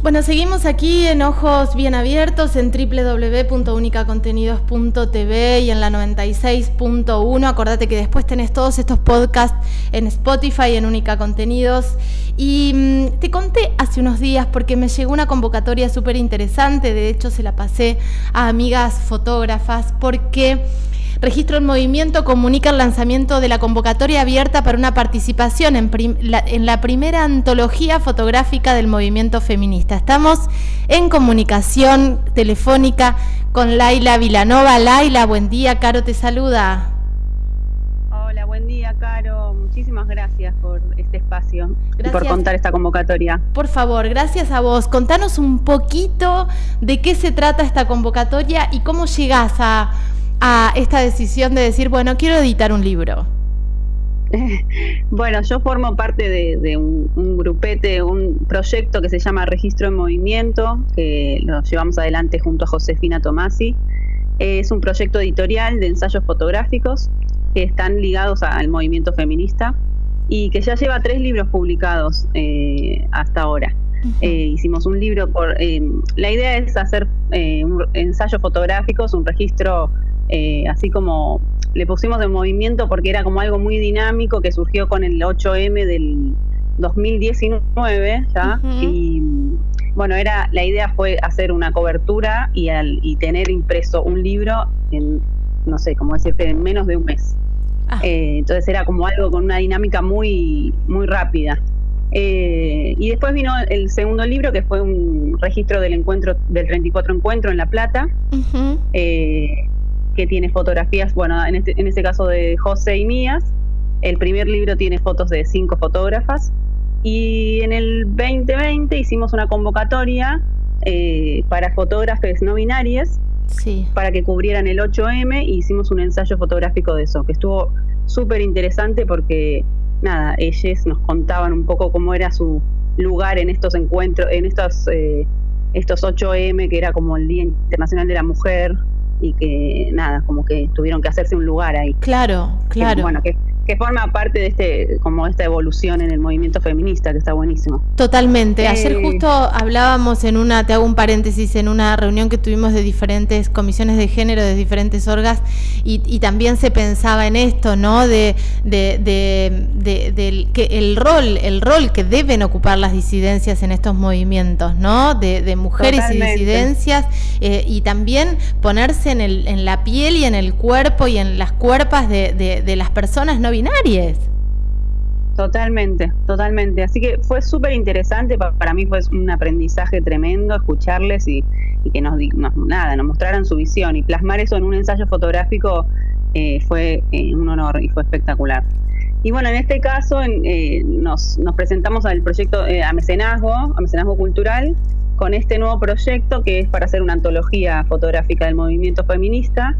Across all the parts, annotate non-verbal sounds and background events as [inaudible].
Bueno, seguimos aquí en Ojos Bien Abiertos en www.unicacontenidos.tv y en la 96.1. Acordate que después tenés todos estos podcasts en Spotify, en Única Contenidos. Y mm, te conté hace unos días porque me llegó una convocatoria súper interesante, de hecho se la pasé a amigas fotógrafas porque... Registro en Movimiento comunica el lanzamiento de la convocatoria abierta para una participación en, la, primera antología fotográfica del movimiento feminista. Estamos en comunicación telefónica con Laila Vilanova. Laila, buen día, Caro te saluda. Hola, buen día, Caro. Muchísimas gracias por este espacio y por contar esta convocatoria. Por favor, gracias a vos. Contanos un poquito de qué se trata esta convocatoria y cómo llegás a a esta decisión de decir, bueno, quiero editar un libro? [laughs] Bueno, yo formo parte de, un, grupete, un proyecto que se llama Registro en Movimiento, que lo llevamos adelante junto a Josefina Tomasi. Es un proyecto editorial de ensayos fotográficos que están ligados al movimiento feminista y que ya lleva tres libros publicados eh, hasta ahora. Eh, hicimos un libro por... Eh, la idea es hacer ensayos fotográficos, un registro eh, así como le pusimos de movimiento porque era como algo muy dinámico que surgió con el 8M del 2019 ya y bueno era la idea fue hacer una cobertura y, al, y tener impreso un libro en no sé cómo decirte en menos de un mes. Ah. eh, entonces era como algo con una dinámica muy muy rápida. Eh, y después vino el segundo libro que fue un registro del encuentro del 34 encuentro en La Plata que tiene fotografías, bueno, en este, en este caso de José y mías. El primer libro tiene fotos de cinco fotógrafas. Y en el 2020 hicimos una convocatoria eh, para fotógrafes no binarias para que cubrieran el 8M y hicimos un ensayo fotográfico de eso, que estuvo súper interesante porque, nada, ellas nos contaban un poco cómo era su lugar en estos encuentros, en estos, eh, estos 8M, que era como el Día Internacional de la Mujer, y que nada, como que tuvieron que hacerse un lugar ahí. Claro, claro. bueno, que que forma parte de este como esta evolución en el movimiento feminista que está buenísimo. Totalmente. Ayer eh, justo hablábamos en una, te hago un paréntesis, en una reunión que tuvimos de diferentes comisiones de género de diferentes orgas y, también se pensaba en esto, ¿no? De, de, de, que el rol, el rol que deben ocupar las disidencias en estos movimientos, ¿no? De, mujeres y disidencias eh, y también ponerse en, el, en la piel y en el cuerpo y en las cuerpas de, las personas no Totalmente, totalmente. Así que fue súper interesante, para mí fue un aprendizaje tremendo escucharles y, que nos, nada, nos mostraran su visión y plasmar eso en un ensayo fotográfico eh, fue eh, un honor y fue espectacular. Y bueno, en este caso eh, nos, nos, presentamos al proyecto a mecenazgo, a mecenazgo cultural, con este nuevo proyecto que es para hacer una antología fotográfica del movimiento feminista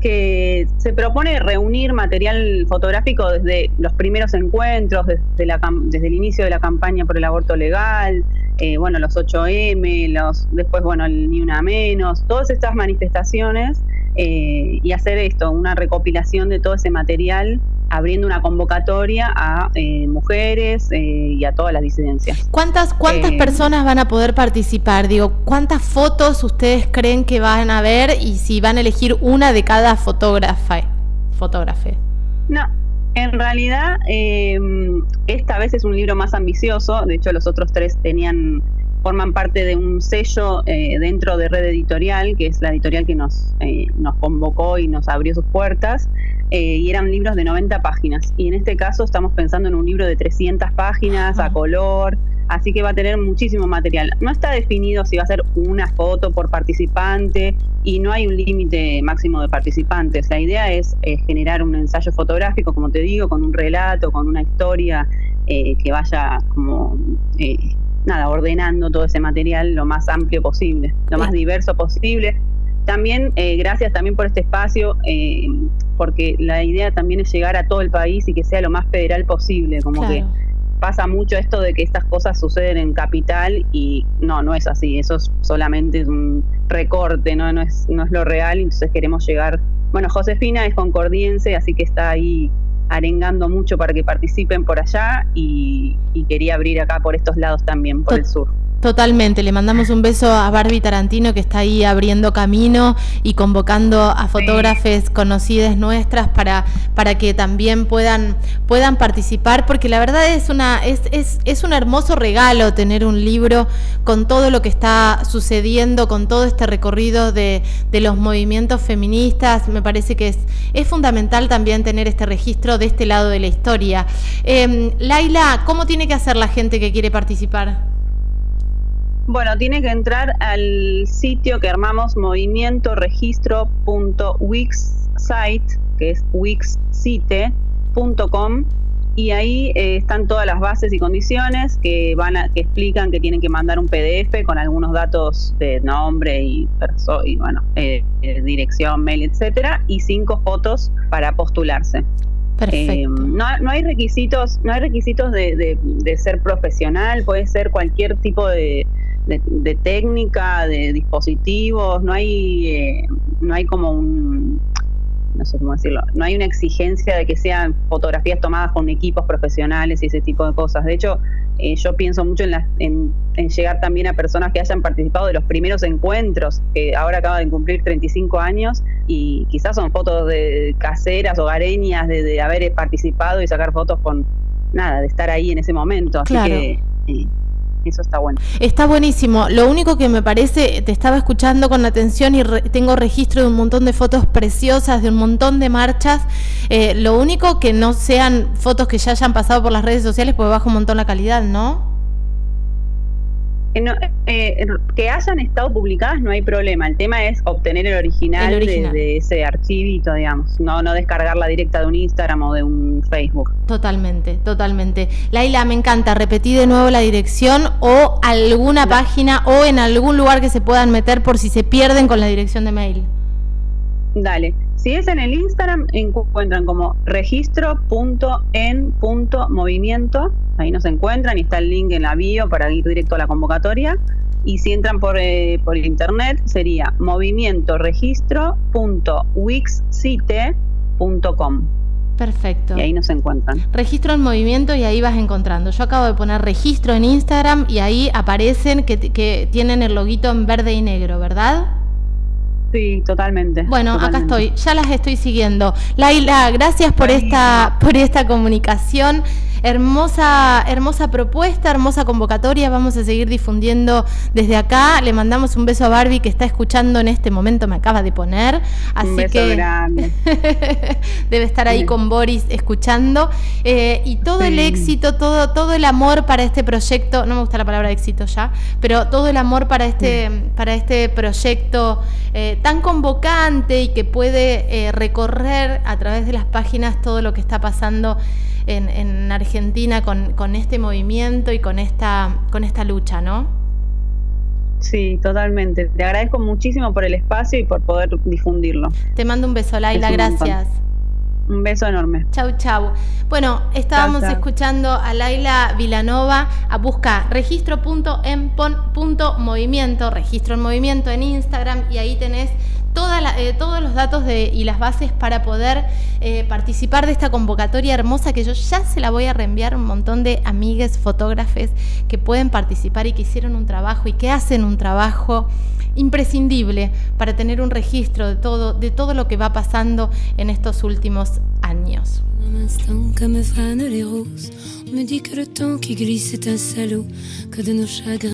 que se propone reunir material fotográfico desde los primeros encuentros, desde, la, desde el inicio de la campaña por el aborto legal, eh, bueno, los 8M, los, después, bueno, el Ni Una Menos, todas estas manifestaciones eh, y hacer esto, una recopilación de todo ese material abriendo una convocatoria a eh, mujeres eh, y a todas las disidencias. ¿Cuántas, cuántas eh, personas van a poder participar? Digo, ¿cuántas fotos ustedes creen que van a ver y si van a elegir una de cada fotógrafa? Fotógrafe? No, en realidad esta vez es un libro más ambicioso, de hecho los otros tres tenían forman parte de un sello dentro de Red Editorial, que es la editorial que nos, nos convocó y nos abrió sus puertas. Eh, y eran libros de 90 páginas. Y en este caso estamos pensando en un libro de 300 páginas a color, así que va a tener muchísimo material. No está definido si va a ser una foto por participante y no hay un límite máximo de participantes. La idea es eh, generar un ensayo fotográfico, como te digo, con un relato, con una historia eh, que vaya como... nada, ordenando todo ese material lo más amplio posible, lo más diverso posible, también, eh, gracias también por este espacio, eh, porque la idea también es llegar a todo el país y que sea lo más federal posible, como que pasa mucho esto de que estas cosas suceden en capital y no, no es así, eso es solamente un recorte, no, no, es, no es lo real, entonces queremos llegar, bueno, Josefina es concordiense, así que está ahí arengando mucho para que participen por allá y, quería abrir acá por estos lados también, por el sur. Totalmente, le mandamos un beso a Barbie Tarantino que está ahí abriendo camino y convocando a fotógrafes conocidas nuestras para, para que también puedan, puedan participar, porque la verdad es, una, es, es, es un hermoso regalo tener un libro con todo lo que está sucediendo, con todo este recorrido de, de los movimientos feministas. Me parece que es, es fundamental también tener este registro de este lado de la historia. Eh, Laila, ¿cómo tiene que hacer la gente que quiere participar? Bueno, tiene que entrar al sitio que armamos movimientoregistro.wixsite, que es wixsite.com y ahí eh, están todas las bases y condiciones que van a, que explican que tienen que mandar un PDF con algunos datos de nombre y, y bueno, eh, eh, dirección, mail, etcétera, y cinco fotos para postularse. Perfecto. no, hay requisitos, no hay requisitos de ser profesional, puede ser cualquier tipo de, de, técnica, de dispositivos, no hay, eh, no hay como un, no sé cómo decirlo, no hay una exigencia de que sean fotografías tomadas con equipos profesionales y ese tipo de cosas. De hecho, eh, yo pienso mucho en, en, en, llegar también a personas que hayan participado de los primeros encuentros, que ahora acaban de cumplir 35 años y quizás son fotos de caseras, hogareñas, de, de haber participado y sacar fotos con nada, de estar ahí en ese momento. Así que eh, está buenísimo. Lo único que me parece, te estaba escuchando con atención y tengo registro de un montón de fotos preciosas, de un montón de marchas. Eh, lo único que no sean fotos que ya hayan pasado por las redes sociales, pues baja un montón la calidad, ¿no? Eh, eh, que hayan estado publicadas no hay problema. El tema es obtener el original, De, ese archivito, digamos. No, no descargarla directa de un Instagram o de un Facebook. Totalmente, totalmente. Laila, me encanta. Repetí de nuevo la dirección o alguna página o en algún lugar que se puedan meter por si se pierden con la dirección de mail. Dale. Si es en el Instagram, encuentran como registro.en.movimiento. Ahí nos encuentran y está el link en la bio para ir directo a la convocatoria. Y si entran por, eh, por internet, sería movimientoregistro.wixsite.com. Perfecto. Y ahí nos encuentran. Registro en movimiento y ahí vas encontrando. Yo acabo de poner registro en Instagram y ahí aparecen que, que tienen el loguito en verde y negro, ¿verdad? Sí, totalmente. Bueno, acá estoy, ya las estoy siguiendo. Laila, gracias por esta, por esta comunicación. Hermosa, hermosa propuesta, hermosa convocatoria. Vamos a seguir difundiendo desde acá. Le mandamos un beso a Barbie que está escuchando en este momento, me acaba de poner. Así un beso que grande. [laughs] debe estar ahí con Boris escuchando. Eh, y todo el éxito, todo, todo el amor para este proyecto, no me gusta la palabra éxito ya, pero todo el amor para este, para este proyecto eh, tan convocante y que puede eh, recorrer a través de las páginas todo lo que está pasando en, Argentina con, este movimiento y con esta, con esta lucha, ¿no? Sí, totalmente. Te agradezco muchísimo por el espacio y por poder difundirlo. Te mando un beso, Laila, gracias. Un beso enorme. Chau, chau. Bueno, estábamos escuchando a Laila Vilanova. A busca registro.empon.movimiento, registro en movimiento en Instagram y ahí tenés eh, todos los datos de, y las bases para poder eh, participar de esta convocatoria hermosa que yo ya se la voy a reenviar a un montón de amigues fotógrafes que pueden participar y que hicieron un trabajo y que hacen un trabajo imprescindible para tener un registro de todo, de todo lo que va pasando en estos últimos años.